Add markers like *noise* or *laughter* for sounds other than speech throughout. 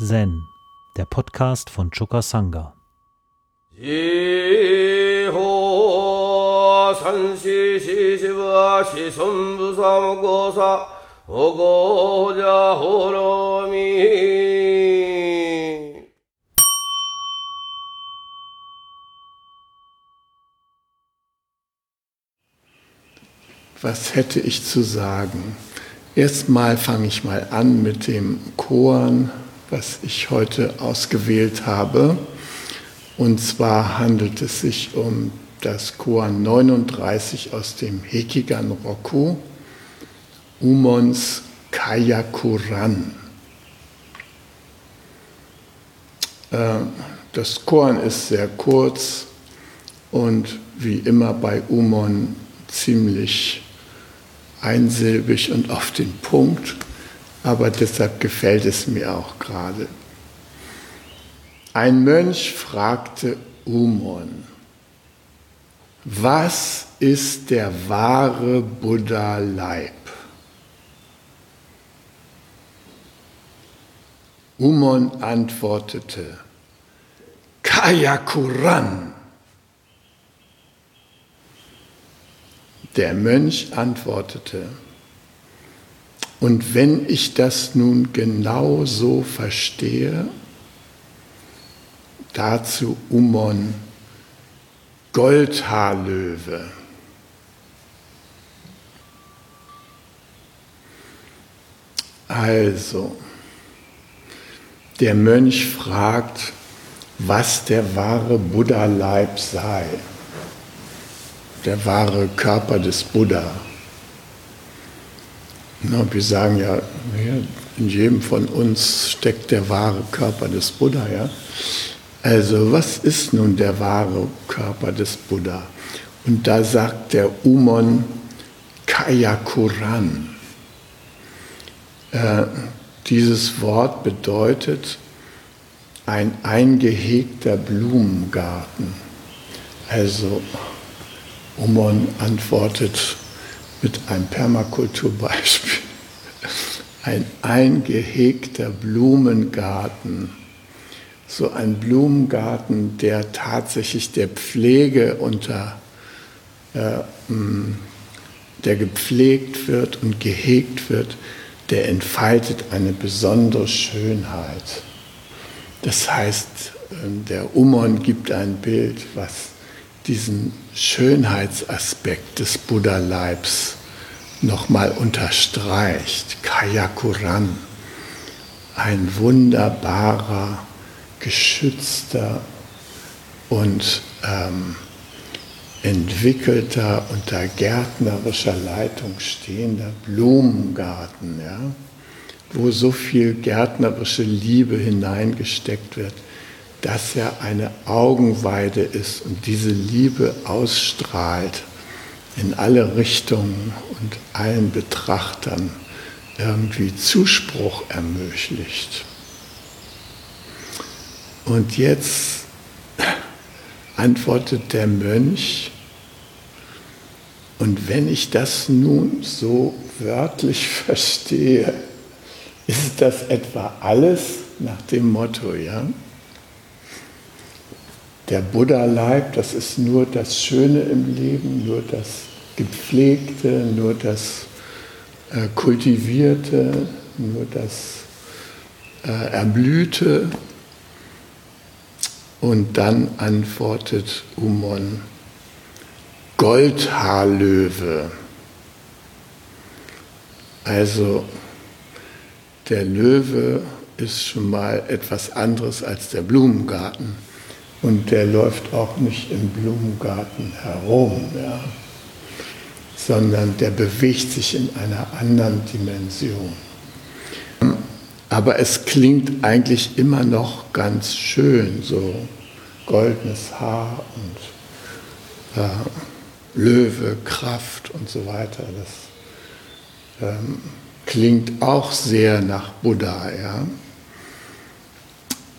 Zen, der Podcast von Choka Sangha. Was hätte ich zu sagen? Erstmal fange ich mal an mit dem Koan, was ich heute ausgewählt habe. Und zwar handelt es sich um das Koan 39 aus dem Hekigan Roku, Umons Kayakuran. Äh, das Koan ist sehr kurz und wie immer bei Umon ziemlich einsilbig und auf den Punkt, aber deshalb gefällt es mir auch gerade. Ein Mönch fragte Umon, was ist der wahre Buddha-Leib? Umon antwortete, Kayakuran. Der Mönch antwortete, und wenn ich das nun genau so verstehe, dazu Umon Goldhaarlöwe. Also, der Mönch fragt, was der wahre Buddha-Leib sei der wahre Körper des Buddha. Na, wir sagen ja, in jedem von uns steckt der wahre Körper des Buddha. Ja? Also was ist nun der wahre Körper des Buddha? Und da sagt der Umon Kayakuran. Äh, dieses Wort bedeutet ein eingehegter Blumengarten. Also Umon antwortet mit einem Permakulturbeispiel. Ein eingehegter Blumengarten, so ein Blumengarten, der tatsächlich der Pflege unter, äh, der gepflegt wird und gehegt wird, der entfaltet eine besondere Schönheit. Das heißt, ähm, der Umon gibt ein Bild, was diesen Schönheitsaspekt des Buddha-Leibs nochmal unterstreicht. Kayakuran, ein wunderbarer, geschützter und ähm, entwickelter, unter gärtnerischer Leitung stehender Blumengarten, ja, wo so viel gärtnerische Liebe hineingesteckt wird dass er eine Augenweide ist und diese Liebe ausstrahlt in alle Richtungen und allen Betrachtern irgendwie Zuspruch ermöglicht. Und jetzt antwortet der Mönch, und wenn ich das nun so wörtlich *laughs* verstehe, ist das etwa alles nach dem Motto, ja? Der Buddha-Leib, das ist nur das Schöne im Leben, nur das Gepflegte, nur das äh, Kultivierte, nur das äh, Erblühte. Und dann antwortet Umon, Goldhaarlöwe. Also der Löwe ist schon mal etwas anderes als der Blumengarten. Und der läuft auch nicht im Blumengarten herum, ja, sondern der bewegt sich in einer anderen Dimension. Aber es klingt eigentlich immer noch ganz schön, so goldenes Haar und äh, Löwe, Kraft und so weiter. Das ähm, klingt auch sehr nach Buddha, ja.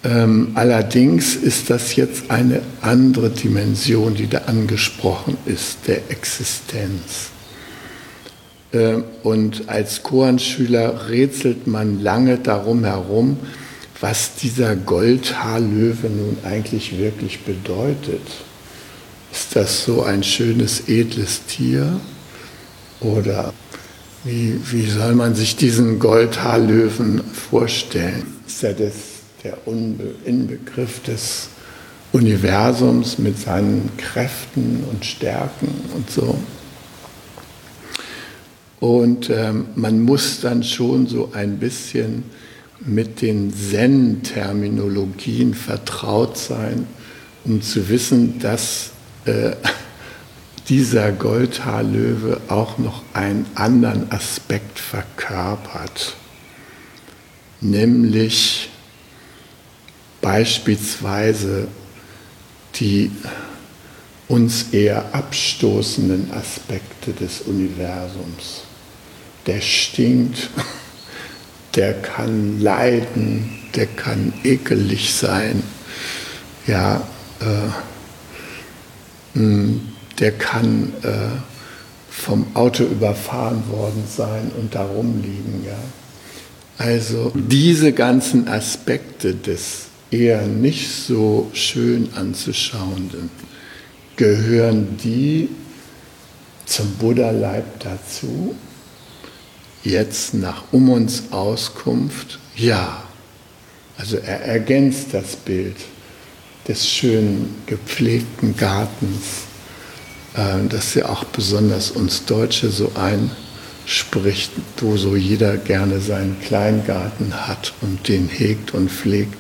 Ähm, allerdings ist das jetzt eine andere Dimension, die da angesprochen ist, der Existenz. Ähm, und als Koranschüler rätselt man lange darum herum, was dieser Goldhaarlöwe nun eigentlich wirklich bedeutet. Ist das so ein schönes, edles Tier? Oder wie, wie soll man sich diesen Goldhaarlöwen vorstellen? Ist er das, der Unbe Inbegriff des Universums mit seinen Kräften und Stärken und so? Und ähm, man muss dann schon so ein bisschen mit den Zen-Terminologien vertraut sein, um zu wissen, dass äh, dieser Goldhaarlöwe auch noch einen anderen Aspekt verkörpert, nämlich beispielsweise die uns eher abstoßenden Aspekte des Universums. Der stinkt, *laughs* der kann leiden, der kann ekelig sein, ja, äh, hm, der kann äh, vom Auto überfahren worden sein und darum liegen. Ja. Also diese ganzen Aspekte des eher nicht so schön anzuschauenden, gehören die zum Buddha-Leib dazu? Jetzt nach um uns Auskunft, ja. Also er ergänzt das Bild des schönen, gepflegten Gartens, äh, das ja auch besonders uns Deutsche so einspricht, wo so jeder gerne seinen Kleingarten hat und den hegt und pflegt,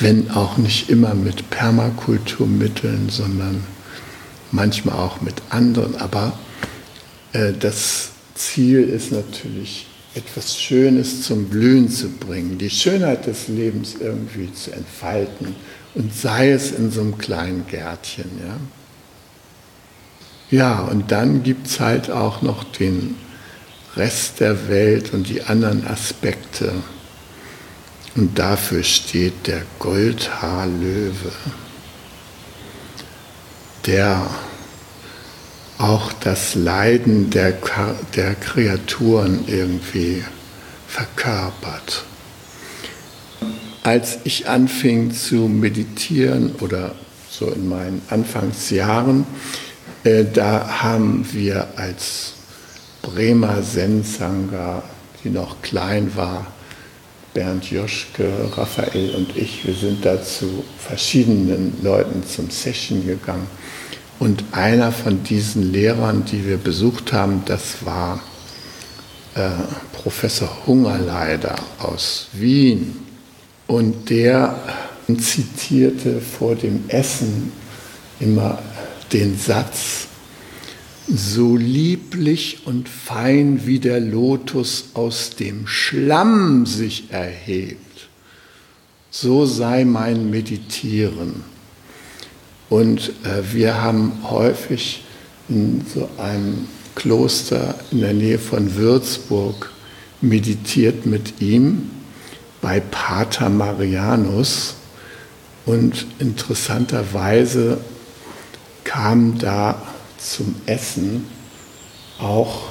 wenn auch nicht immer mit Permakulturmitteln, sondern manchmal auch mit anderen. Aber äh, das Ziel ist natürlich, etwas Schönes zum Blühen zu bringen, die Schönheit des Lebens irgendwie zu entfalten und sei es in so einem kleinen Gärtchen. Ja, ja und dann gibt es halt auch noch den Rest der Welt und die anderen Aspekte. Und dafür steht der Goldhaarlöwe, der auch das Leiden der, der Kreaturen irgendwie verkörpert. Als ich anfing zu meditieren oder so in meinen Anfangsjahren, äh, da haben wir als Bremer Zen-Sangha, die noch klein war, Bernd Joschke, Raphael und ich, wir sind da zu verschiedenen Leuten zum Session gegangen. Und einer von diesen Lehrern, die wir besucht haben, das war äh, Professor Hungerleider aus Wien. Und der zitierte vor dem Essen immer den Satz, so lieblich und fein wie der Lotus aus dem Schlamm sich erhebt, so sei mein Meditieren. Und äh, wir haben häufig in so einem Kloster in der Nähe von Würzburg meditiert mit ihm bei Pater Marianus und interessanterweise kam da zum Essen auch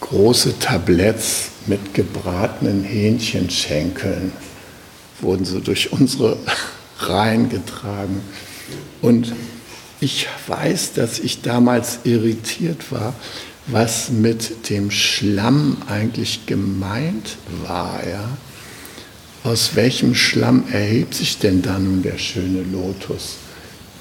große Tabletts mit gebratenen Hähnchenschenkeln, wurden so durch unsere *laughs* Reihen getragen. Und ich weiß, dass ich damals irritiert war, was mit dem Schlamm eigentlich gemeint war. Ja? Aus welchem Schlamm erhebt sich denn da nun der schöne Lotus?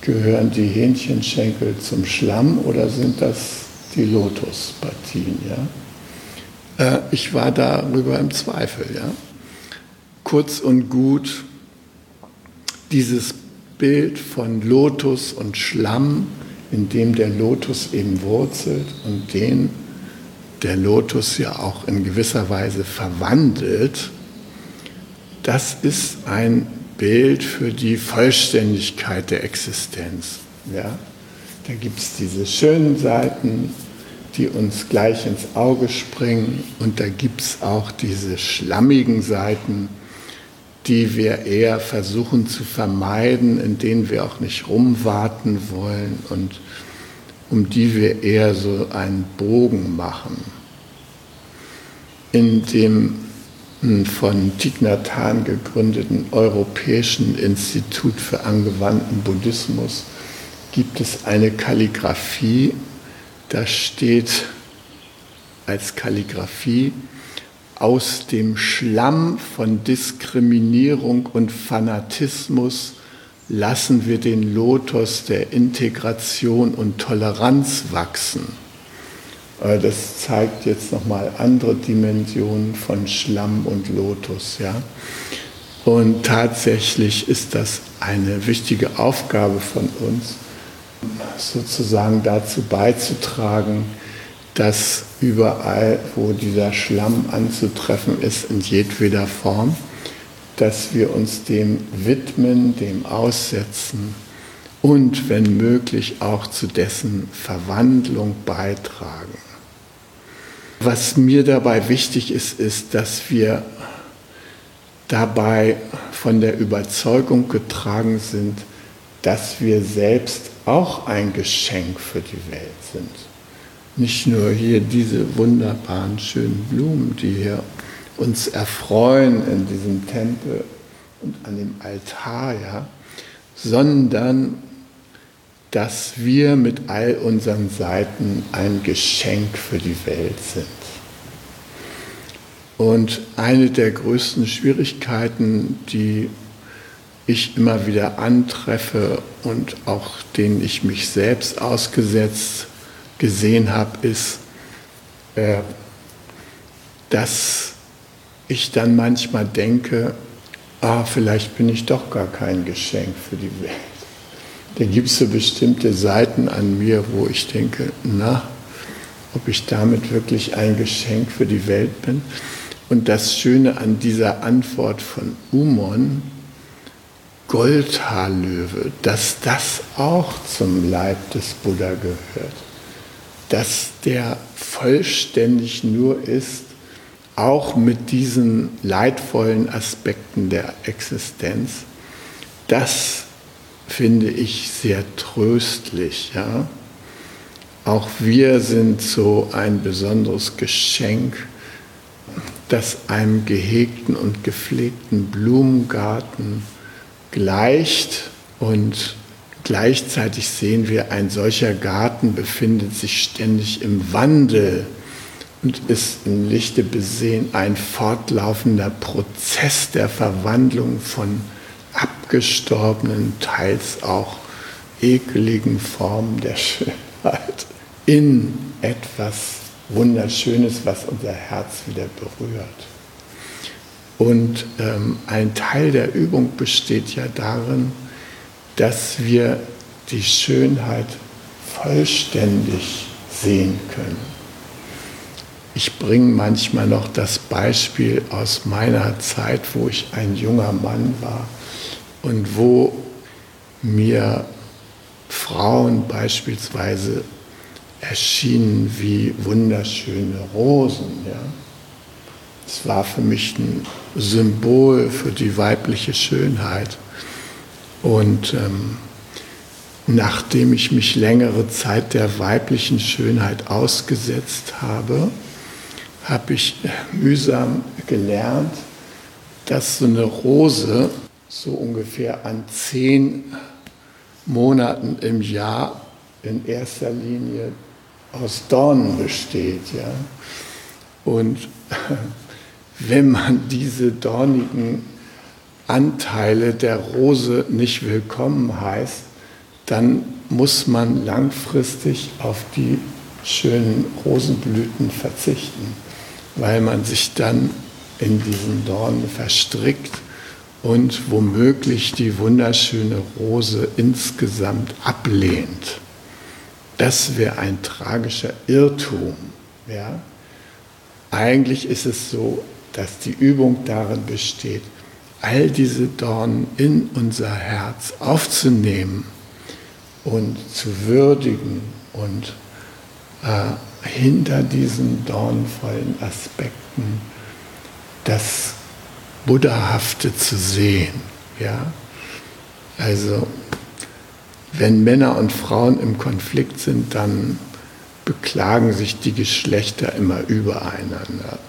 Gehören die Hähnchenschenkel zum Schlamm oder sind das die Lotuspartien? Ja? Äh, ich war darüber im Zweifel. Ja? Kurz und gut, dieses Bild von Lotus und Schlamm, in dem der Lotus eben wurzelt und den der Lotus ja auch in gewisser Weise verwandelt, das ist ein Bild für die Vollständigkeit der Existenz. Ja? Da gibt es diese schönen Seiten, die uns gleich ins Auge springen und da gibt es auch diese schlammigen Seiten, die wir eher versuchen zu vermeiden, in denen wir auch nicht rumwarten wollen und um die wir eher so einen Bogen machen. In dem von Thich gegründeten Europäischen Institut für angewandten Buddhismus gibt es eine Kalligraphie, da steht als Kalligraphie aus dem Schlamm von Diskriminierung und Fanatismus lassen wir den Lotus der Integration und Toleranz wachsen. Äh, das zeigt jetzt nochmal andere Dimensionen von Schlamm und Lotus. Ja? Und tatsächlich ist das eine wichtige Aufgabe von uns, sozusagen dazu beizutragen, dass überall, wo dieser Schlamm anzutreffen ist, in jedweder Form, dass wir uns dem widmen, dem aussetzen und wenn möglich auch zu dessen Verwandlung beitragen. Was mir dabei wichtig ist, ist, dass wir dabei von der Überzeugung getragen sind, dass wir selbst auch ein Geschenk für die Welt sind. Nicht nur hier diese wunderbaren, schönen Blumen, die hier uns erfreuen in diesem Tempel und an dem Altar, ja, sondern dass wir mit all unseren Seiten ein Geschenk für die Welt sind. Und eine der größten Schwierigkeiten, die ich immer wieder antreffe und auch denen ich mich selbst ausgesetzt gesehen habe, ist, äh, dass ich dann manchmal denke, ah, vielleicht bin ich doch gar kein Geschenk für die Welt. Da gibt es so bestimmte Seiten an mir, wo ich denke, na, ob ich damit wirklich ein Geschenk für die Welt bin. Und das Schöne an dieser Antwort von Umon, Goldhaarlöwe, dass das auch zum Leib des Buddha gehört. Dass der vollständig nur ist, auch mit diesen leidvollen Aspekten der Existenz. Das finde ich sehr tröstlich. Ja? Auch wir sind so ein besonderes Geschenk, das einem gehegten und gepflegten Blumengarten gleicht und gleichzeitig sehen wir, ein solcher Garten befindet sich ständig im Wandel und ist im Lichte besehen ein fortlaufender Prozess der Verwandlung von abgestorbenen, teils auch ekeligen Formen der Schönheit in etwas Wunderschönes, was unser Herz wieder berührt. Und ähm, ein Teil der Übung besteht ja darin, dass wir die Schönheit vollständig sehen können. Ich bringe manchmal noch das Beispiel aus meiner Zeit, wo ich ein junger Mann war und wo mir Frauen beispielsweise erschienen wie wunderschöne Rosen. Ja? Es war für mich ein Symbol für die weibliche Schönheit. Und ähm, nachdem ich mich längere Zeit der weiblichen Schönheit ausgesetzt habe, habe ich mühsam gelernt, dass so eine Rose so ungefähr an zehn Monaten im Jahr in erster Linie aus Dornen besteht. Ja? Und *laughs* wenn man diese dornigen Anteile der Rose nicht willkommen heißt, dann muss man langfristig auf die schönen Rosenblüten verzichten, weil man sich dann in diesen Dornen verstrickt und womöglich die wunderschöne Rose insgesamt ablehnt. Das wäre ein tragischer Irrtum. Ja? Eigentlich ist es so, dass die Übung darin besteht, all diese Dornen in unser Herz aufzunehmen und zu würdigen und äh, hinter diesen dornvollen Aspekten das Buddhahafte zu sehen. Ja? Also, wenn Männer und Frauen im Konflikt sind, dann beklagen sich die Geschlechter immer übereinander.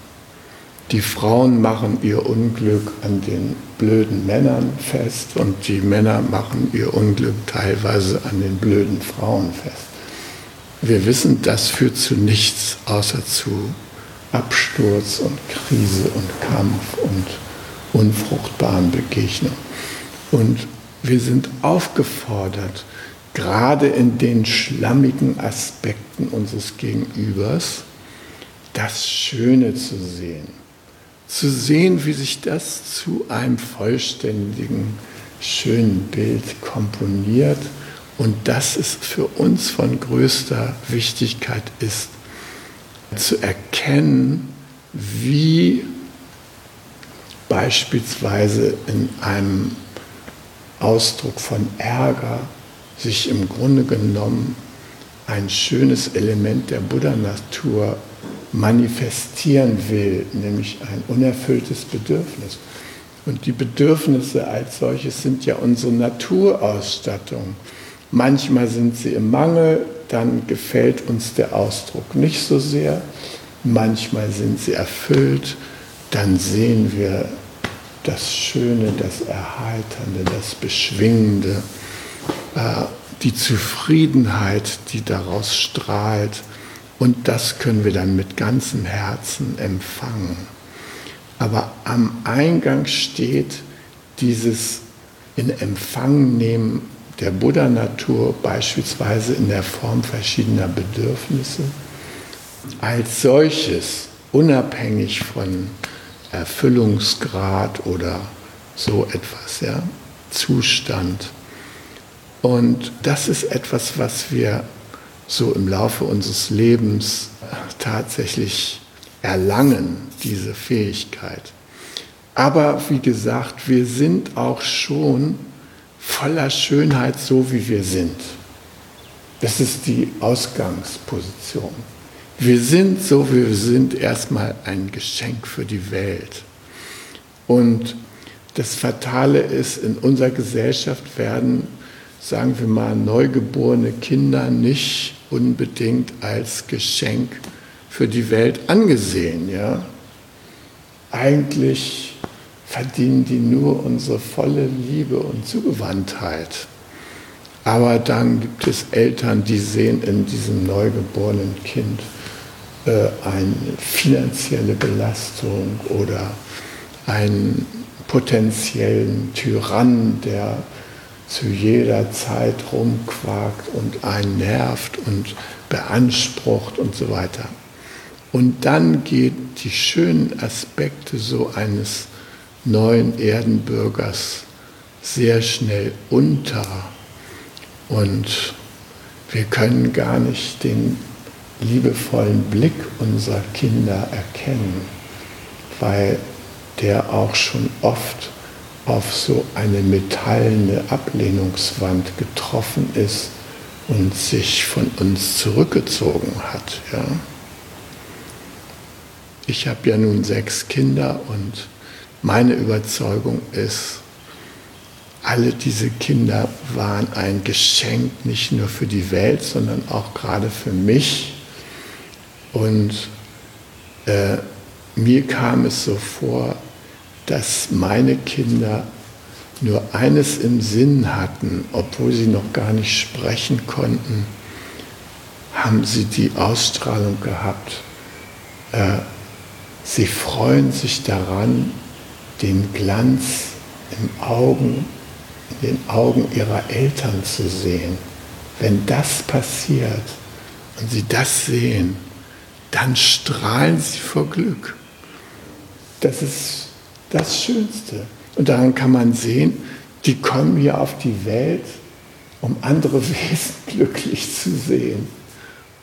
die Frauen machen ihr Unglück an den blöden Männern fest und die Männer machen ihr Unglück teilweise an den blöden Frauen fest. Wir wissen, das führt zu nichts außer zu Absturz und Krise und Kampf und unfruchtbaren Begegnungen. Und wir sind aufgefordert, gerade in den schlammigen Aspekten unseres Gegenübers, das Schöne zu sehen. Zu sehen, wie sich das zu einem vollständigen, schönen Bild komponiert und dass es für uns von größter Wichtigkeit ist, zu erkennen, wie beispielsweise in einem Ausdruck von Ärger sich im Grunde genommen ein schönes Element der Buddha-Natur manifestieren will, nämlich ein unerfülltes Bedürfnis. Und die Bedürfnisse als solches sind ja unsere Naturausstattung. Manchmal sind sie im Mangel, dann gefällt uns der Ausdruck nicht so sehr. Manchmal sind sie erfüllt, dann sehen wir das Schöne, das Erheiternde, das Beschwingende, äh, die Zufriedenheit, die daraus strahlt. Und das können wir dann mit ganzem Herzen empfangen. Aber am Eingang steht dieses in Empfang nehmen der Buddha-Natur, beispielsweise in der Form verschiedener Bedürfnisse, als solches, unabhängig von Erfüllungsgrad oder so etwas, ja, Zustand. Und das ist etwas, was wir so im Laufe unseres Lebens tatsächlich erlangen, diese Fähigkeit. Aber wie gesagt, wir sind auch schon voller Schönheit, so wie wir sind. Das ist die Ausgangsposition. Wir sind, so wie wir sind, erstmal ein Geschenk für die Welt. Und das Fatale ist, in unserer Gesellschaft werden, sagen wir mal, neugeborene Kinder nicht unbedingt als Geschenk für die Welt angesehen. Ja? Eigentlich verdienen die nur unsere volle Liebe und Zugewandtheit. Aber dann gibt es Eltern, die sehen in diesem neugeborenen Kind eine finanzielle Belastung oder einen potenziellen Tyrann, der zu jeder Zeit rumquakt und einen nervt und beansprucht und so weiter. Und dann gehen die schönen Aspekte so eines neuen Erdenbürgers sehr schnell unter und wir können gar nicht den liebevollen Blick unserer Kinder erkennen, weil der auch schon oft auf so eine metallene Ablehnungswand getroffen ist und sich von uns zurückgezogen hat. Ja? Ich habe ja nun sechs Kinder und meine Überzeugung ist, alle diese Kinder waren ein Geschenk nicht nur für die Welt, sondern auch gerade für mich und äh, mir kam es so vor, dass meine Kinder nur eines im Sinn hatten, obwohl sie noch gar nicht sprechen konnten, haben sie die Ausstrahlung gehabt. Äh, sie freuen sich daran, den Glanz im Augen, in den Augen ihrer Eltern zu sehen. Wenn das passiert und sie das sehen, dann strahlen sie vor Glück. Das ist das Schönste. Und daran kann man sehen, die kommen hier auf die Welt, um andere *laughs* Wesen glücklich zu sehen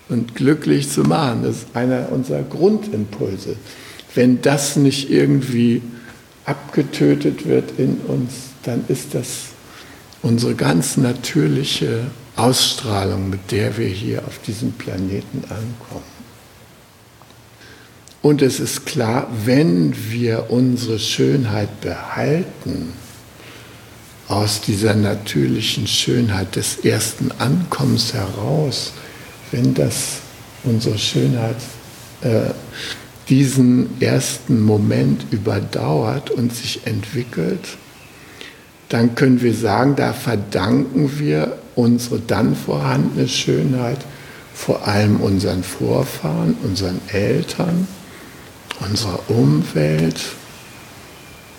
und glücklich zu machen. Das ist einer unserer Grundimpulse. Wenn das nicht irgendwie abgetötet wird in uns, dann ist das unsere ganz natürliche Ausstrahlung, mit der wir hier auf diesem Planeten ankommen. Und es ist klar, wenn wir unsere Schönheit behalten, aus dieser natürlichen Schönheit des ersten Ankommens heraus, wenn das unsere Schönheit, äh, diesen ersten Moment überdauert und sich entwickelt, dann können wir sagen, da verdanken wir unsere dann vorhandene Schönheit vor allem unseren Vorfahren, unseren Eltern, unserer Umwelt,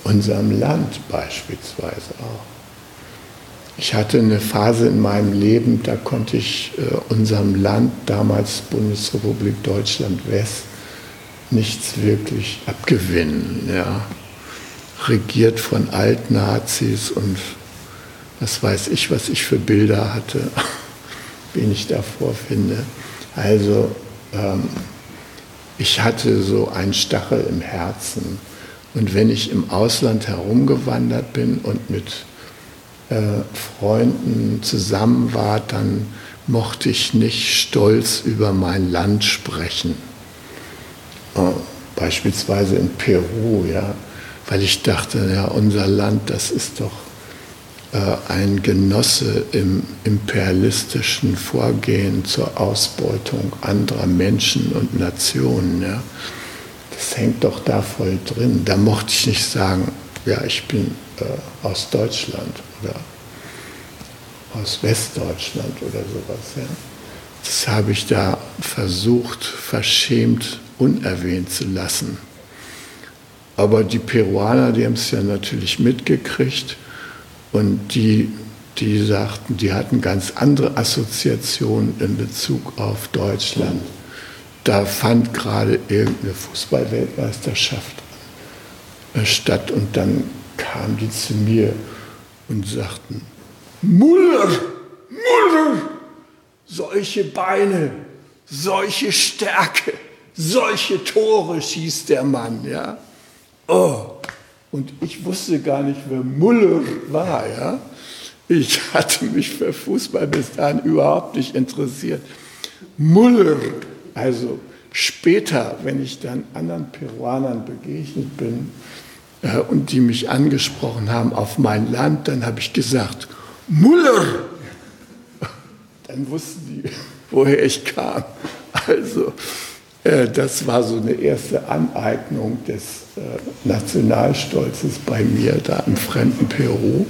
unserem Land beispielsweise auch. Ich hatte eine Phase in meinem Leben, da konnte ich äh, unserem Land, damals Bundesrepublik Deutschland West, nichts wirklich abgewinnen. Ja. Regiert von Altnazis und was weiß ich, was ich für Bilder hatte, *laughs* wen ich davor finde. Also ähm, ich hatte so einen Stachel im Herzen. Und wenn ich im Ausland herumgewandert bin und mit äh, Freunden zusammen war, dann mochte ich nicht stolz über mein Land sprechen. Äh, beispielsweise in Peru, ja, weil ich dachte, ja, unser Land, das ist doch ein Genosse im imperialistischen Vorgehen zur Ausbeutung anderer Menschen und Nationen. Ja. Das hängt doch da voll drin. Da mochte ich nicht sagen, ja, ich bin äh, aus Deutschland oder aus Westdeutschland oder sowas. Ja. Das habe ich da versucht, verschämt unerwähnt zu lassen. Aber die Peruaner, die haben es ja natürlich mitgekriegt und die, die sagten, die hatten ganz andere Assoziationen in Bezug auf Deutschland. Da fand gerade irgendeine Fußballweltmeisterschaft statt und dann kamen die zu mir und sagten, Muller, Muller, solche Beine, solche Stärke, solche Tore schießt der Mann, ja. Oh, und ich wusste gar nicht, wer Muller war, ja. Ich hatte mich für Fußball bis dahin überhaupt nicht interessiert. Muller, also später, wenn ich dann anderen Peruanern begegnet bin, äh, und die mich angesprochen haben auf mein Land, dann habe ich gesagt, Muller. Dann wussten die, woher ich kam. Also, das war so eine erste Aneignung des äh, Nationalstolzes bei mir da im fremden Peru,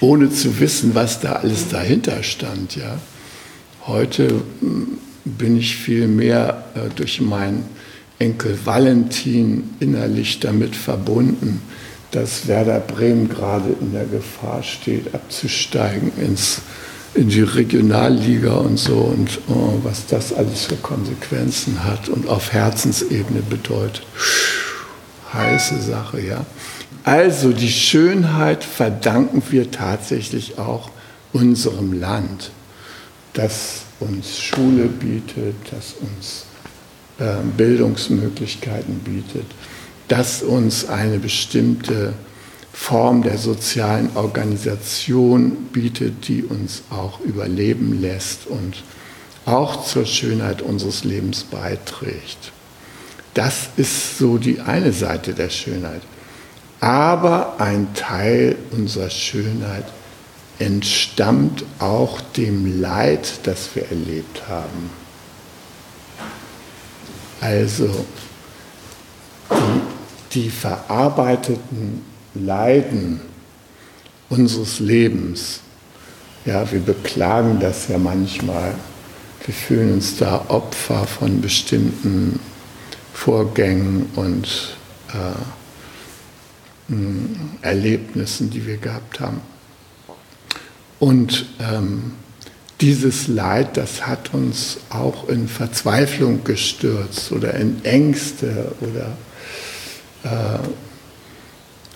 ohne zu wissen, was da alles dahinter stand. Ja. Heute hm, bin ich viel mehr durch mein Enkel Valentin innerlich damit verbunden, dass Werder Bremen gerade in der Gefahr steht, abzusteigen ins, in die Regionalliga und so und oh, was das alles für Konsequenzen hat und auf Herzensebene bedeutet. Heiße Sache, ja. Also die Schönheit verdanken wir tatsächlich auch unserem Land, das uns Schule bietet, das uns ähm, Bildungsmöglichkeiten bietet, das uns eine bestimmte Form der sozialen Organisation bietet, die uns auch überleben lässt und auch zur Schönheit unseres Lebens beiträgt. Das ist so die eine Seite der Schönheit. Aber ein Teil unserer Schönheit entstammt auch dem Leid, das wir erlebt haben. Also die, die verarbeiteten Leiden unseres Lebens, ja, wir beklagen das ja manchmal. Wir fühlen uns da Opfer von bestimmten Vorgängen und äh, Erlebnissen, die wir gehabt haben. Und ähm, dieses Leid, das hat uns auch in Verzweiflung gestürzt oder in Ängste oder äh,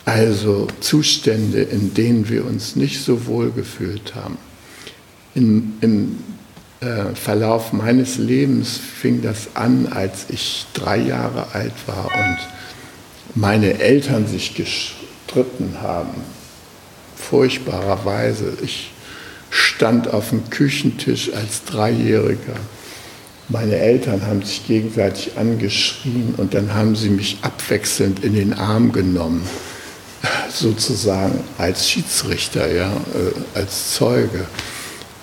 also Zustände, in denen wir uns nicht so wohl gefühlt haben. In, Im äh, Verlauf meines Lebens fing das an, als ich drei Jahre alt war und meine Eltern sich gestritten haben. Furchtbarerweise. Ich stand auf dem Küchentisch als Dreijähriger. Meine Eltern haben sich gegenseitig angeschrien und dann haben sie mich abwechselnd in den Arm genommen, sozusagen als Schiedsrichter, ja, äh, als Zeuge.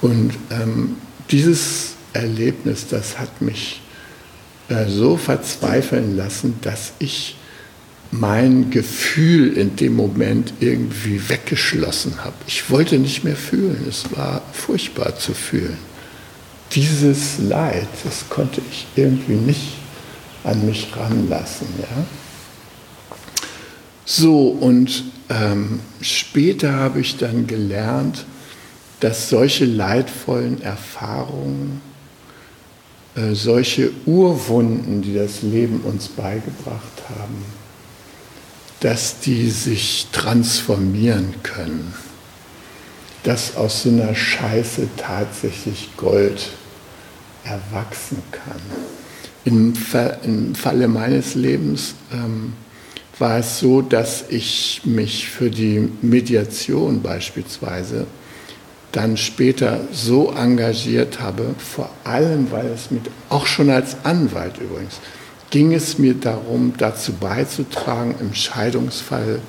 Und ähm, dieses Erlebnis, das hat mich äh, so verzweifeln lassen, dass ich mein Gefühl in dem Moment irgendwie weggeschlossen habe. Ich wollte nicht mehr fühlen. Es war furchtbar zu fühlen. Dieses Leid, das konnte ich irgendwie nicht an mich ranlassen. Ja? So, und ähm, später habe ich dann gelernt, dass solche leidvollen Erfahrungen, äh, solche Urwunden, die das Leben uns beigebracht haben, dass die sich transformieren können, dass aus so einer Scheiße tatsächlich Gold erwachsen kann. Im, im Falle meines Lebens ähm, war es so, dass ich mich für die Mediation beispielsweise dann später so engagiert habe, vor allem weil es mit, auch schon als Anwalt übrigens, ging es mir darum, dazu beizutragen, im Scheidungsfall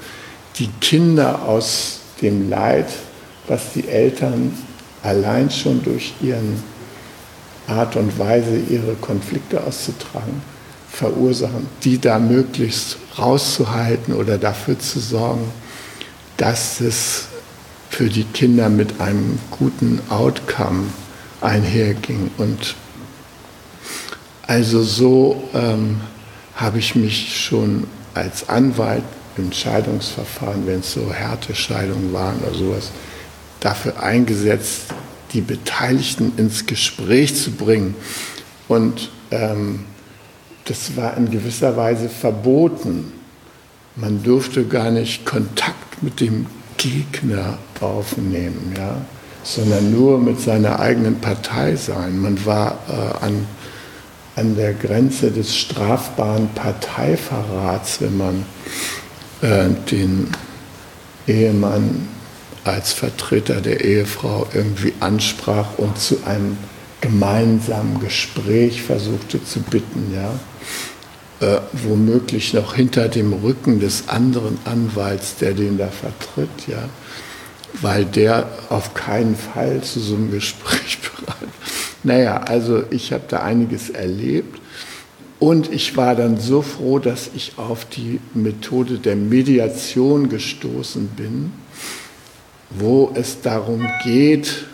die Kinder aus dem Leid, was die Eltern allein schon durch ihren Art und Weise, ihre Konflikte auszutragen, verursachen, die da möglichst rauszuhalten oder dafür zu sorgen, dass es für die Kinder mit einem guten Outcome einherging. Und also so ähm, habe ich mich schon als Anwalt im Scheidungsverfahren, wenn es so Härtescheidungen waren oder sowas, dafür eingesetzt, die Beteiligten ins Gespräch zu bringen. Und ähm, das war in gewisser Weise verboten. Man durfte gar nicht Kontakt mit dem Gegner aufnehmen, ja, sondern nur mit seiner eigenen Partei sein. Man war äh, an, an der Grenze des strafbaren Parteiverrats, wenn man äh, den Ehemann als Vertreter der Ehefrau irgendwie ansprach und zu einem gemeinsamen Gespräch versuchte zu bitten, ja äh, womöglich noch hinter dem Rücken des anderen Anwalts, der den da vertritt, ja, weil der auf keinen Fall zu so einem *laughs* Gespräch bereit. Naja, also ich habe da einiges erlebt und ich war dann so froh, dass ich auf die Methode der Mediation gestoßen bin, wo es darum geht,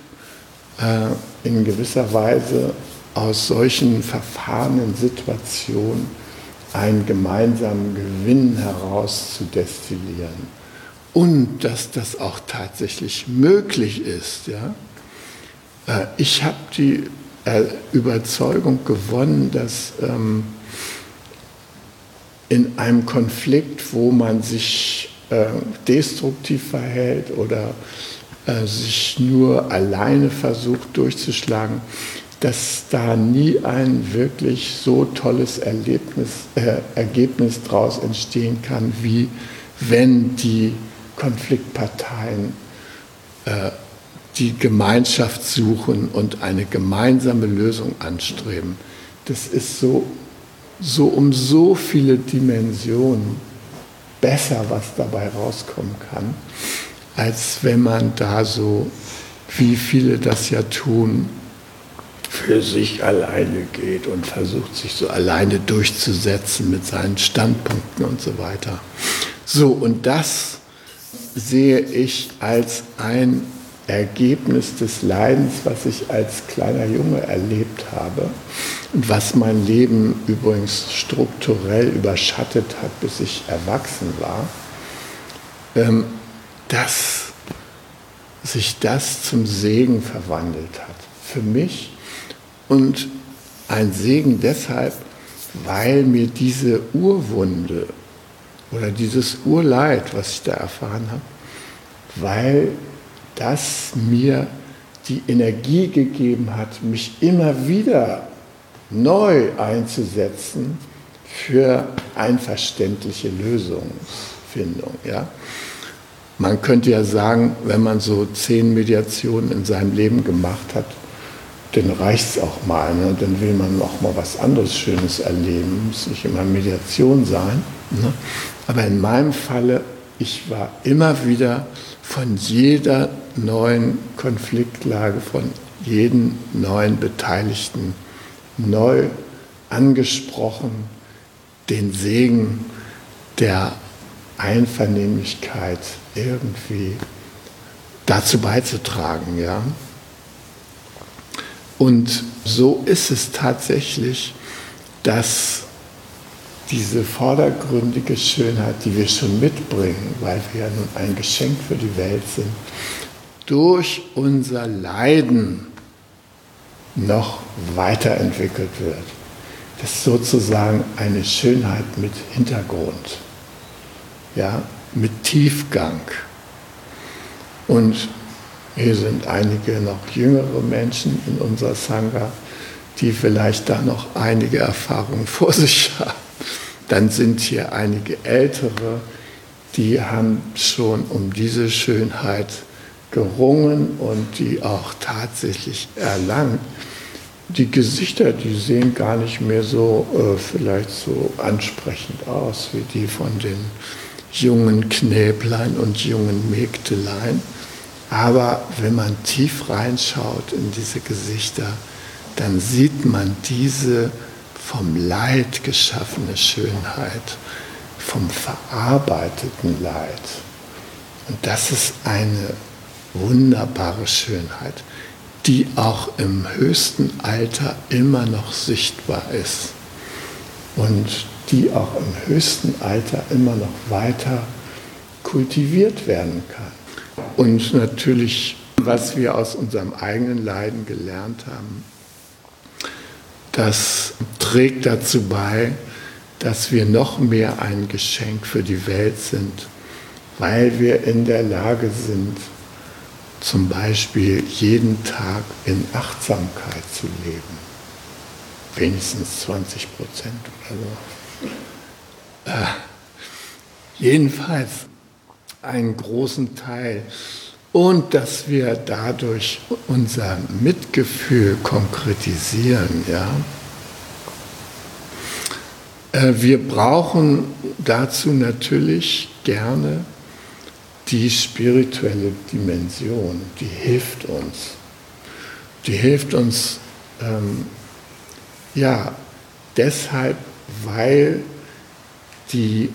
äh, in gewisser Weise aus solchen verfahrenen Situationen einen gemeinsamen Gewinn heraus zu destillieren. Und dass das auch tatsächlich möglich ist. Ja? Äh, ich habe die äh, Überzeugung gewonnen, dass ähm, in einem Konflikt, wo man sich äh, destruktiv verhält oder sich nur alleine versucht durchzuschlagen, dass da nie ein wirklich so tolles Erlebnis, äh, Ergebnis daraus entstehen kann, wie wenn die Konfliktparteien äh, die Gemeinschaft suchen und eine gemeinsame Lösung anstreben. Das ist so, so um so viele Dimensionen besser, was dabei rauskommen kann, als wenn man da so, wie viele das ja tun, für sich alleine geht und versucht, sich so alleine durchzusetzen mit seinen Standpunkten und so weiter. So, und das sehe ich als ein Ergebnis des Leidens, was ich als kleiner Junge erlebt habe und was mein Leben übrigens strukturell überschattet hat, bis ich erwachsen war, ähm, dass sich das zum Segen verwandelt hat. Für mich und ein Segen deshalb, weil mir diese Urwunde oder dieses Urleid, was ich da erfahren habe, weil das mir die Energie gegeben hat, mich immer wieder neu einzusetzen für einverständliche Lösungsfindung. Ja? Man könnte ja sagen, wenn man so zehn Mediationen in seinem Leben gemacht hat, dann reicht es auch mal. Ne? Dann will man auch mal was anderes Schönes erleben. Muss nicht immer Mediation sein. Ne? Aber in meinem Falle, ich war immer wieder von jeder neuen Konfliktlage, von jedem neuen Beteiligten neu angesprochen, den Segen der Einvernehmlichkeit irgendwie dazu beizutragen, ja. Und so ist es tatsächlich, dass diese vordergründige Schönheit, die wir schon mitbringen, weil wir ja nun ein Geschenk für die Welt sind, durch unser Leiden noch weiterentwickelt wird. Das ist sozusagen eine Schönheit mit Hintergrund, ja, mit Tiefgang. Und hier sind einige noch jüngere Menschen in unserer Sangha, die vielleicht da noch einige Erfahrungen vor sich haben. Dann sind hier einige ältere, die haben schon um diese Schönheit gerungen und die auch tatsächlich erlangt. Die Gesichter, die sehen gar nicht mehr so äh, vielleicht so ansprechend aus wie die von den jungen Knäblein und jungen Mägdelein. Aber wenn man tief reinschaut in diese Gesichter, dann sieht man diese vom Leid geschaffene Schönheit, vom verarbeiteten Leid. Und das ist eine wunderbare Schönheit, die auch im höchsten Alter immer noch sichtbar ist und die auch im höchsten Alter immer noch weiter kultiviert werden kann. Und natürlich, was wir aus unserem eigenen Leiden gelernt haben, das trägt dazu bei, dass wir noch mehr ein Geschenk für die Welt sind, weil wir in der Lage sind, zum Beispiel jeden Tag in Achtsamkeit zu leben. Wenigstens 20 Prozent oder so. Äh, jedenfalls einen großen Teil. Und dass wir dadurch unser Mitgefühl konkretisieren. Ja? Äh, wir brauchen dazu natürlich gerne die spirituelle Dimension, die hilft uns. Die hilft uns ähm, ja deshalb, weil die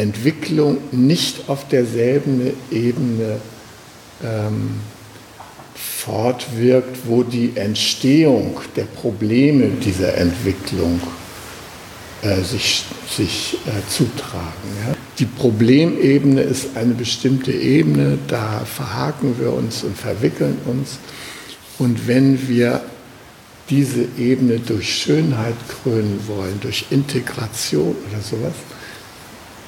Entwicklung nicht auf derselben Ebene ähm, fortwirkt, wo die Entstehung der Probleme dieser Entwicklung äh, sich, sich äh, zutragen. Ja? Die Problemebene ist eine bestimmte Ebene, da verhaken wir uns und verwickeln uns. Und wenn wir diese Ebene durch Schönheit krönen wollen, durch Integration oder sowas,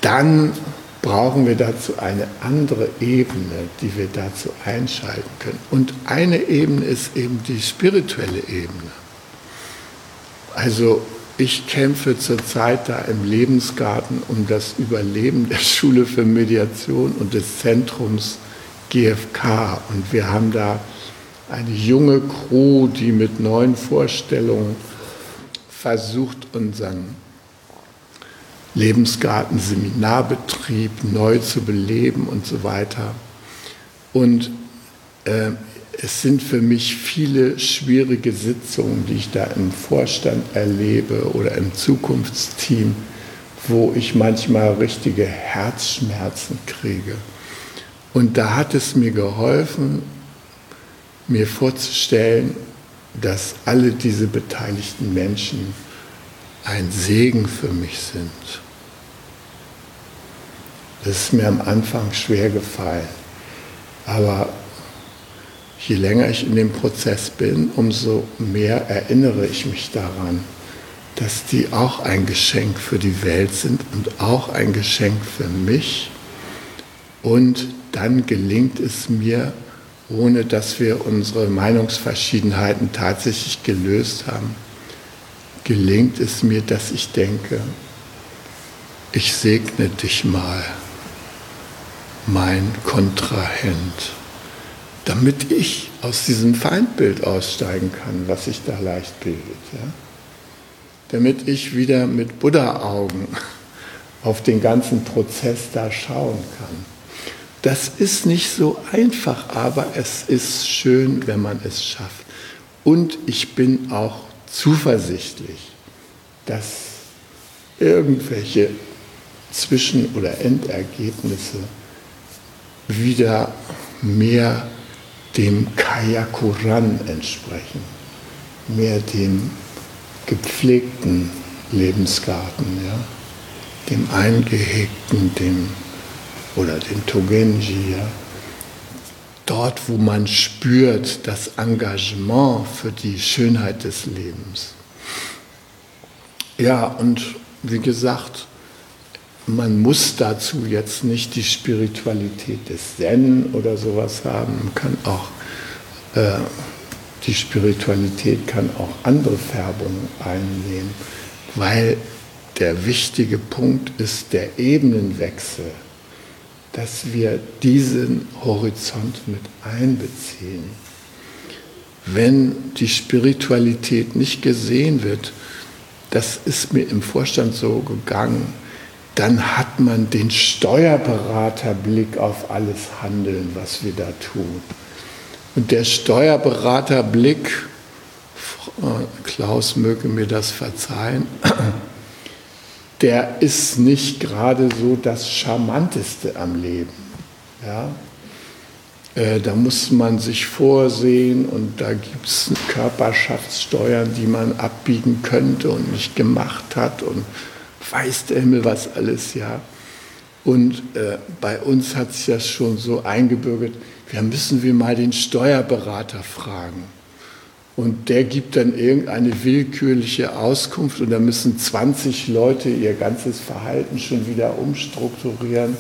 dann brauchen wir dazu eine andere Ebene, die wir dazu einschalten können. Und eine Ebene ist eben die spirituelle Ebene. Also ich kämpfe zurzeit da im Lebensgarten um das Überleben der Schule für Mediation und des Zentrums GFK. Und wir haben da eine junge Crew, die mit neuen Vorstellungen versucht, unseren Lebensgarten Seminarbetrieb neu zu beleben und so weiter. Und äh, es sind für mich viele schwierige Sitzungen, die ich da im Vorstand erlebe oder im Zukunftsteam, wo ich manchmal richtige Herzschmerzen kriege. Und da hat es mir geholfen, mir vorzustellen, dass alle diese beteiligten Menschen ein Segen für mich sind. Das ist mir am Anfang schwer gefallen. Aber je länger ich in dem Prozess bin, umso mehr erinnere ich mich daran, dass die auch ein Geschenk für die Welt sind und auch ein Geschenk für mich. Und dann gelingt es mir, ohne dass wir unsere Meinungsverschiedenheiten tatsächlich gelöst haben, gelingt es mir, dass ich denke, ich segne dich mal, mein Kontrahent damit ich aus diesem Feindbild aussteigen kann, was sich da leicht bildet. Ja? Damit ich wieder mit Buddha-Augen *laughs* auf den ganzen Prozess da schauen kann. Das ist nicht so einfach, aber es ist schön, wenn man es schafft. Und ich bin auch zuversichtlich, dass irgendwelche Zwischen- oder Endergebnisse wieder mehr dem Kayakuran entsprechen, mehr dem gepflegten Lebensgarten, ja, dem eingehegten, dem oder dem Togenji, ja, dort, wo man spürt das Engagement für die Schönheit des Lebens. Ja, und wie gesagt, man muss dazu jetzt nicht die Spiritualität des Zen oder sowas haben. Man kann auch, äh, die Spiritualität kann auch andere Färbungen einnehmen, weil der wichtige Punkt ist der Ebenenwechsel, dass wir diesen Horizont mit einbeziehen. Wenn die Spiritualität nicht gesehen wird, das ist mir im Vorstand so gegangen, dann hat man den Steuerberaterblick auf alles Handeln, was wir da tun. Und der Steuerberaterblick, Klaus möge mir das verzeihen, *clears throat* der ist nicht gerade so das Charmanteste am Leben. Ja? Äh, da muss man sich vorsehen und da gibt es Körperschaftssteuern, die man abbiegen könnte und nicht gemacht hat und weiß der Himmel was alles, ja. Und äh, bei uns hat sich das schon so eingebürgert, wir müssen wir mal den Steuerberater fragen. Und der gibt dann irgendeine willkürliche Auskunft und da müssen 20 Leute ihr ganzes Verhalten schon wieder umstrukturieren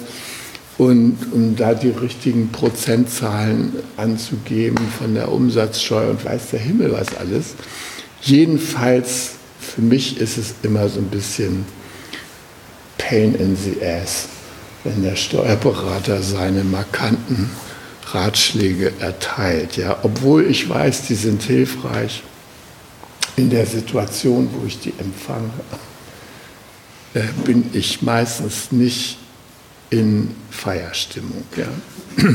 und um da die richtigen Prozentzahlen anzugeben von der Umsatzsteuer und weiß der Himmel was alles. Jedenfalls für mich ist es immer so ein bisschen Pain in the Ass, wenn der Steuerberater seine markanten Ratschläge erteilt. Ja, obwohl ich weiß, die sind hilfreich in der Situation, wo ich die empfange, äh, bin ich meistens nicht in Feierstimmung. Ja.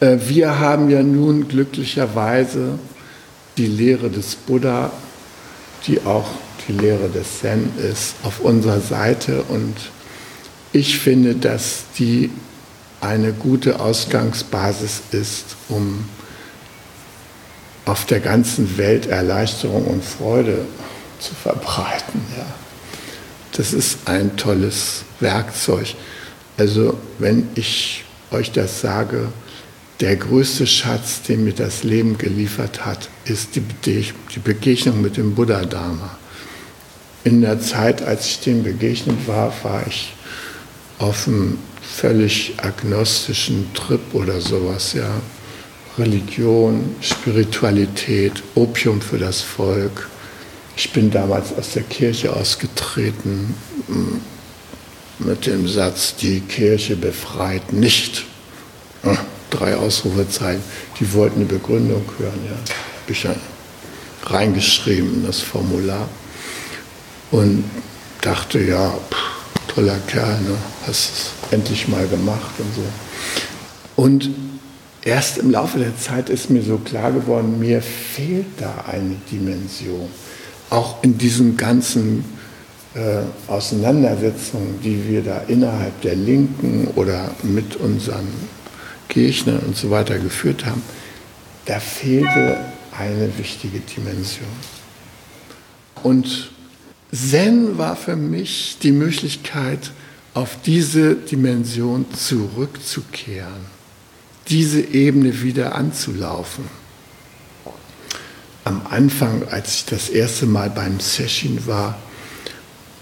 Äh, wir haben ja nun glücklicherweise die Lehre des Buddha, die auch die Lehre des Zen ist, auf unserer Seite und ich finde, dass die eine gute Ausgangsbasis ist, um auf der ganzen Welt Erleichterung und Freude zu verbreiten. Ja. Das ist ein tolles Werkzeug. Also wenn ich euch das sage, der größte Schatz, den mir das Leben geliefert hat, ist die Begegnung mit dem Buddha-Dharma. In der Zeit, als ich dem begegnet war, war ich auf einem völlig agnostischen Trip oder sowas, ja. Religion, Spiritualität, Opium für das Volk. Ich bin damals aus der Kirche ausgetreten mm, mit dem Satz, die Kirche befreit nicht. Ah, drei Ausrufezeichen. Die wollten eine Begründung hören, ja. Habe ich reingeschrieben in das Formular und dachte, ja, pff, toller Kerl, ne? hast es endlich mal gemacht und so. Und erst im Laufe der Zeit ist mir so klar geworden, mir fehlt da eine Dimension. Auch in diesen ganzen äh, Auseinandersetzungen, die wir da innerhalb der Linken oder mit unseren Kirchen und so weiter geführt haben, da fehlte eine wichtige Dimension. Und Zen war für mich die Möglichkeit, auf diese Dimension zurückzukehren, diese Ebene wieder anzulaufen. Am Anfang, als ich das erste Mal beim Session war,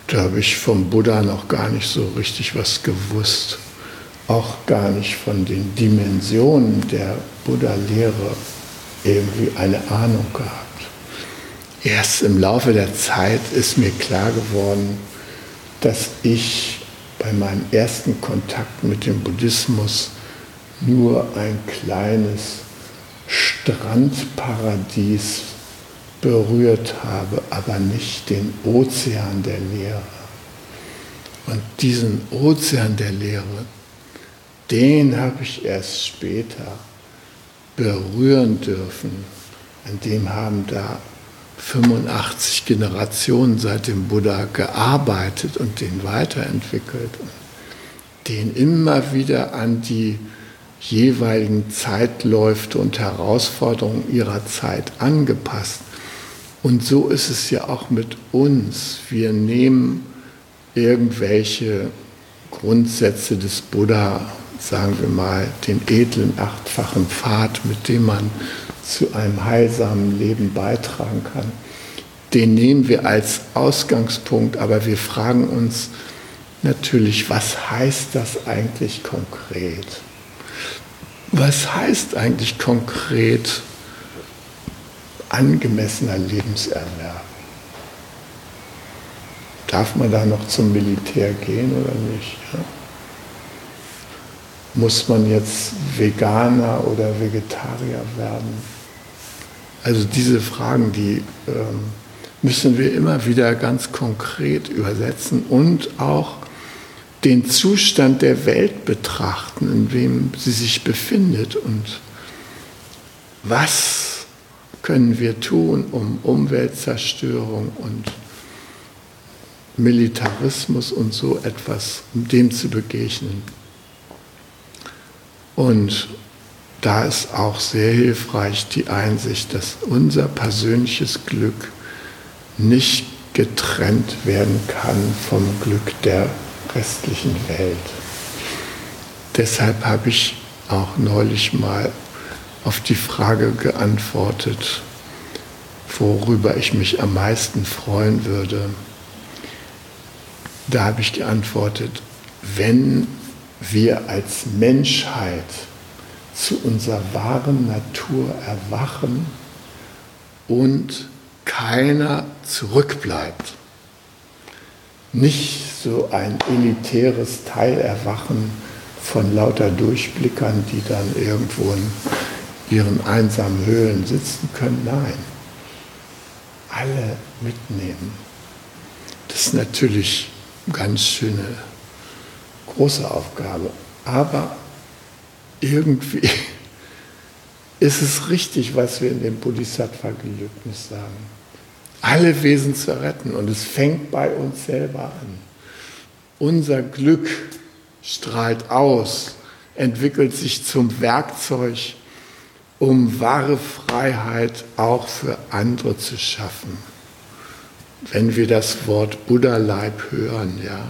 da habe ich vom Buddha noch gar nicht so richtig was gewusst, auch gar nicht von den Dimensionen der Buddha-Lehre irgendwie eine Ahnung gehabt. Erst im Laufe der Zeit ist mir klar geworden, dass ich bei meinem ersten Kontakt mit dem Buddhismus nur ein kleines Strandparadies berührt habe, aber nicht den Ozean der Lehre. Und diesen Ozean der Lehre, den habe ich erst später berühren dürfen. An dem haben da 85 Generationen seit dem Buddha gearbeitet und den weiterentwickelt und den immer wieder an die jeweiligen Zeitläufe und Herausforderungen ihrer Zeit angepasst. Und so ist es ja auch mit uns. Wir nehmen irgendwelche Grundsätze des Buddha, sagen wir mal, den edlen achtfachen Pfad, mit dem man zu einem heilsamen Leben beitragen kann. Den nehmen wir als Ausgangspunkt, aber wir fragen uns natürlich, was heißt das eigentlich konkret? Was heißt eigentlich konkret angemessener Lebenserwerb? Darf man da noch zum Militär gehen oder nicht? Ja? Muss man jetzt Veganer oder Vegetarier werden? Also diese Fragen, die ähm, müssen wir immer wieder ganz konkret übersetzen und auch den Zustand der Welt betrachten, in dem sie sich befindet und was können wir tun, um Umweltzerstörung und Militarismus und so etwas, um dem zu begegnen. Und da ist auch sehr hilfreich die Einsicht, dass unser persönliches Glück nicht getrennt werden kann vom Glück der restlichen Welt. Deshalb habe ich auch neulich mal auf die Frage geantwortet, worüber ich mich am meisten freuen würde. Da habe ich geantwortet, wenn wir als Menschheit zu unserer wahren Natur erwachen und keiner zurückbleibt. Nicht so ein elitäres Teilerwachen von lauter Durchblickern, die dann irgendwo in ihren einsamen Höhlen sitzen können. Nein, alle mitnehmen. Das ist natürlich ganz schöne große Aufgabe. Aber irgendwie *laughs* ist es richtig, was wir in dem Bodhisattva-Gelöbnis sagen. Alle Wesen zu retten und es fängt bei uns selber an. Unser Glück strahlt aus, entwickelt sich zum Werkzeug, um wahre Freiheit auch für andere zu schaffen. Wenn wir das Wort Buddha-Leib hören, ja,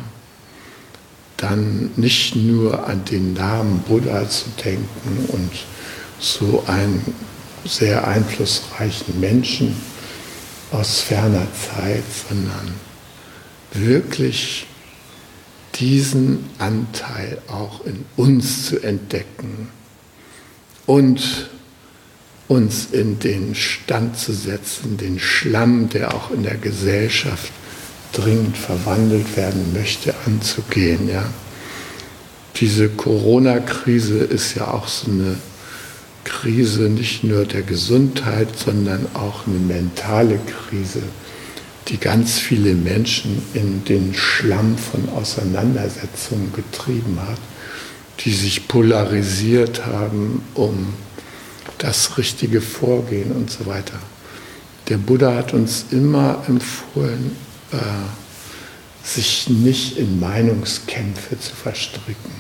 dann nicht nur an den Namen Buddha zu denken und so einen sehr einflussreichen Menschen aus ferner Zeit, sondern wirklich diesen Anteil auch in uns zu entdecken und uns in den Stand zu setzen, den Schlamm, der auch in der Gesellschaft dringend verwandelt werden möchte, anzugehen. Ja. Diese Corona-Krise ist ja auch so eine Krise nicht nur der Gesundheit, sondern auch eine mentale Krise, die ganz viele Menschen in den Schlamm von Auseinandersetzungen getrieben hat, die sich polarisiert haben um das richtige Vorgehen und so weiter. Der Buddha hat uns immer empfohlen, äh, sich nicht in Meinungskämpfe zu verstricken,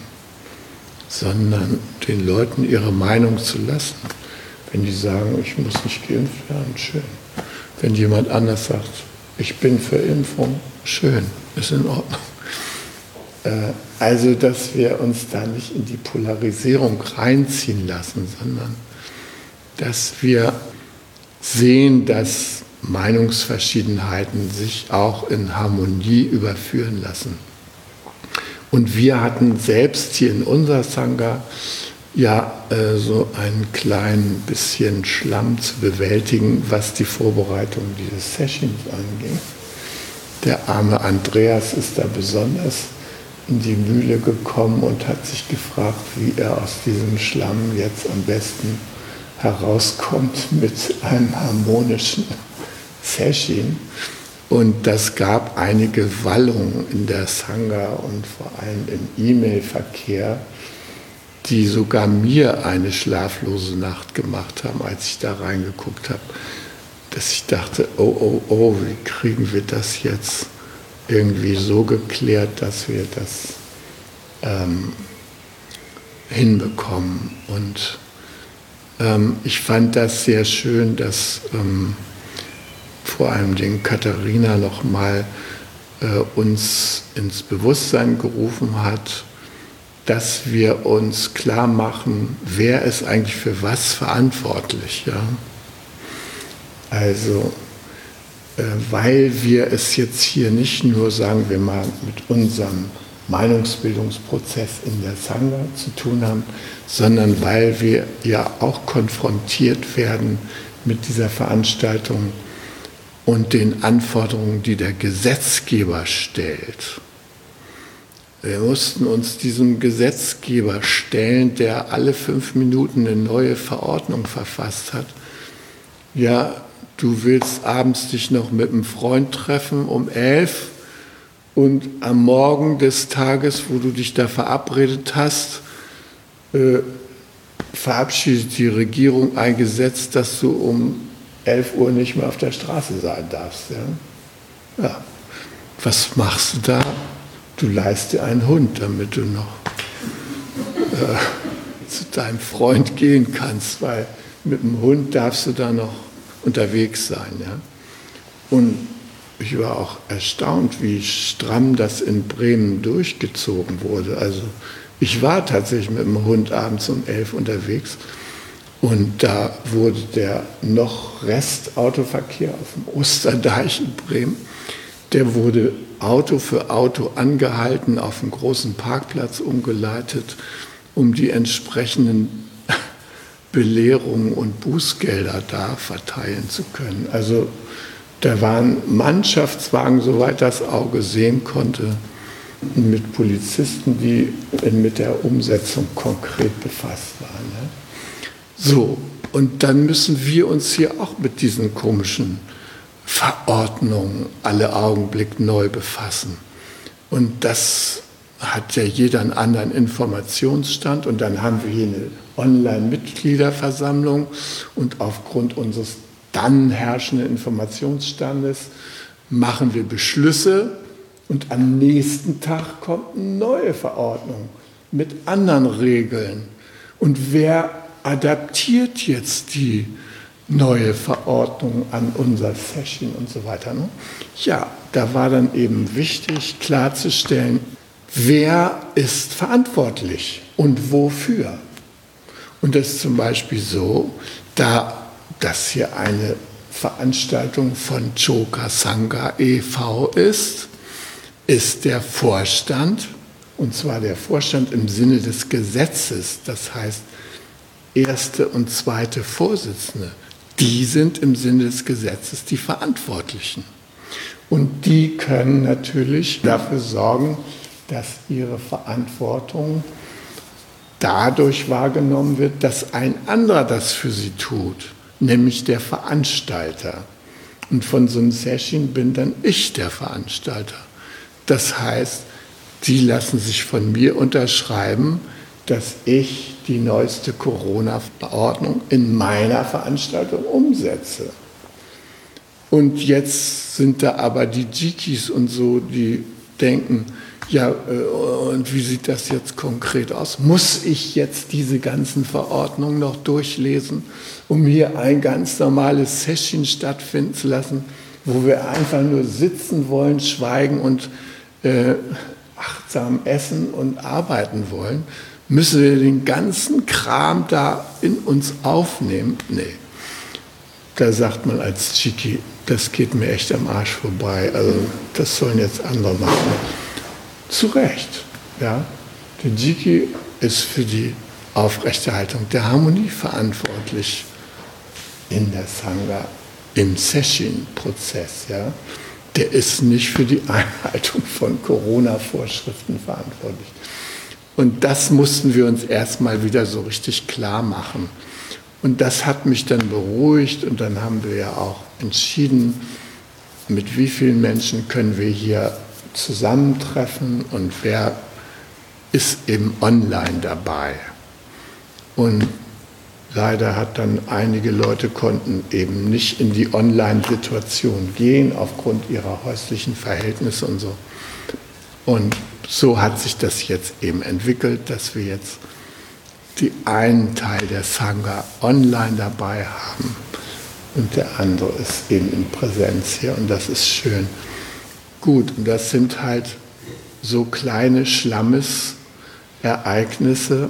sondern den Leuten ihre Meinung zu lassen. Wenn die sagen, ich muss nicht geimpft werden, schön. Wenn jemand anders sagt, ich bin für Impfung, schön, ist in Ordnung. Äh, also, dass wir uns da nicht in die Polarisierung reinziehen lassen, sondern dass wir sehen, dass Meinungsverschiedenheiten sich auch in Harmonie überführen lassen. Und wir hatten selbst hier in unserer Sangha ja äh, so ein klein bisschen Schlamm zu bewältigen, was die Vorbereitung dieses Sessions anging. Der arme Andreas ist da besonders in die Mühle gekommen und hat sich gefragt, wie er aus diesem Schlamm jetzt am besten herauskommt mit einem harmonischen Session. Und das gab einige Wallungen in der Sangha und vor allem im E-Mail-Verkehr, die sogar mir eine schlaflose Nacht gemacht haben, als ich da reingeguckt habe. dass ich dachte, oh, oh, oh, wie kriegen wir das jetzt irgendwie so geklärt, dass wir das ähm, hinbekommen. Und ähm, ich fand das sehr schön, dass ähm, vor allem den Katharina nochmal äh, uns ins Bewusstsein gerufen hat, dass wir uns klar machen, wer ist eigentlich für was verantwortlich. Ja? Also, äh, weil wir es jetzt hier nicht nur, sagen wir mal, mit unserem Meinungsbildungsprozess in der Sangha zu tun haben, sondern weil wir ja auch konfrontiert werden mit dieser Veranstaltung und den Anforderungen, die der Gesetzgeber stellt. Wir mussten uns diesem Gesetzgeber stellen, der alle fünf Minuten eine neue Verordnung verfasst hat. Ja, du willst abends dich noch mit einem Freund treffen um elf und am Morgen des Tages, wo du dich da verabredet hast, äh, verabschiedet die Regierung ein Gesetz, dass du um 11 Uhr nicht mehr auf der Straße sein darfst. Ja? ja. Was machst du da? Du leist dir einen Hund, damit du noch äh, zu deinem Freund gehen kannst, weil mit dem Hund darfst du da noch unterwegs sein. Ja? Und ich war auch erstaunt, wie stramm das in Bremen durchgezogen wurde. Also ich war tatsächlich mit dem Hund abends um elf unterwegs und da wurde der noch Restautoverkehr auf dem Osterdeich in Bremen, der wurde Auto für Auto angehalten, auf einen großen Parkplatz umgeleitet, um die entsprechenden *laughs* Belehrungen und Bußgelder da verteilen zu können. Also da waren Mannschaftswagen, soweit das Auge sehen konnte, mit Polizisten, die mit der Umsetzung konkret befasst waren. Ne? So, und dann müssen wir uns hier auch mit diesen komischen Verordnungen alle Augenblick neu befassen. Und das hat ja jeder einen anderen Informationsstand und dann haben wir hier eine Online-Mitgliederversammlung und aufgrund unseres dann herrschenden Informationsstandes machen wir Beschlüsse und am nächsten Tag kommt eine neue Verordnung mit anderen Regeln. Und wer adaptiert jetzt die neue Verordnung an unser Session und so weiter? Ne? Ja, da war dann eben wichtig klarzustellen, wer ist verantwortlich und wofür. Und das ist zum Beispiel so, da das hier eine Veranstaltung von Choka Sangha e.V. ist, ist der Vorstand, und zwar der Vorstand im Sinne des Gesetzes, das heißt erste und zweite Vorsitzende, die sind im Sinne des Gesetzes die Verantwortlichen. Und die können natürlich dafür sorgen, dass ihre Verantwortung dadurch wahrgenommen wird, dass ein anderer das für sie tut, nämlich der Veranstalter. Und von so einem Session bin dann ich der Veranstalter. Das heißt, sie lassen sich von mir unterschreiben, dass ich die neueste Corona-Verordnung in meiner Veranstaltung umsetze. Und jetzt sind da aber die Jikis und so, die denken, ja, äh, und wie sieht das jetzt konkret aus? Muss ich jetzt diese ganzen Verordnungen noch durchlesen, um hier ein ganz normales Session stattfinden zu lassen, wo wir einfach nur sitzen wollen, schweigen und äh, achtsam essen und arbeiten wollen? Müssen wir den ganzen Kram da in uns aufnehmen? Nee. Da sagt man als Chiki, das geht mir echt am Arsch vorbei. Also das sollen jetzt andere machen. Zu Recht. Ja? Der Jiki ist für die Aufrechterhaltung der Harmonie verantwortlich in der Sangha, im Session-Prozess. Ja? Der ist nicht für die Einhaltung von Corona-Vorschriften verantwortlich. Und das mussten wir uns erstmal wieder so richtig klar machen. Und das hat mich dann beruhigt und dann haben wir ja auch entschieden, mit wie vielen Menschen können wir hier zusammentreffen und wer ist eben online dabei. Und Leider hat dann einige Leute konnten eben nicht in die Online-Situation gehen aufgrund ihrer häuslichen Verhältnisse und so. Und so hat sich das jetzt eben entwickelt, dass wir jetzt die einen Teil der Sangha online dabei haben und der andere ist eben in Präsenz hier und das ist schön. Gut, und das sind halt so kleine Schlammesereignisse,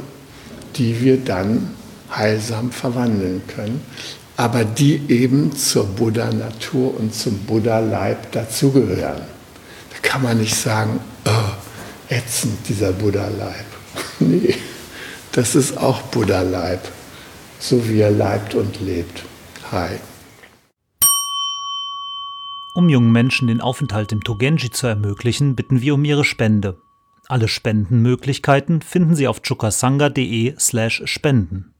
die wir dann heilsam verwandeln können, aber die eben zur Buddha-Natur und zum Buddha-Leib dazugehören. Da kann man nicht sagen, oh, ätzend dieser Buddha-Leib. *laughs* nee, das ist auch Buddha-Leib, so wie er leibt und lebt. Hi. Um jungen Menschen den Aufenthalt im Togenji zu ermöglichen, bitten wir um ihre Spende. Alle Spendenmöglichkeiten finden Sie auf chukasanga.de/spenden.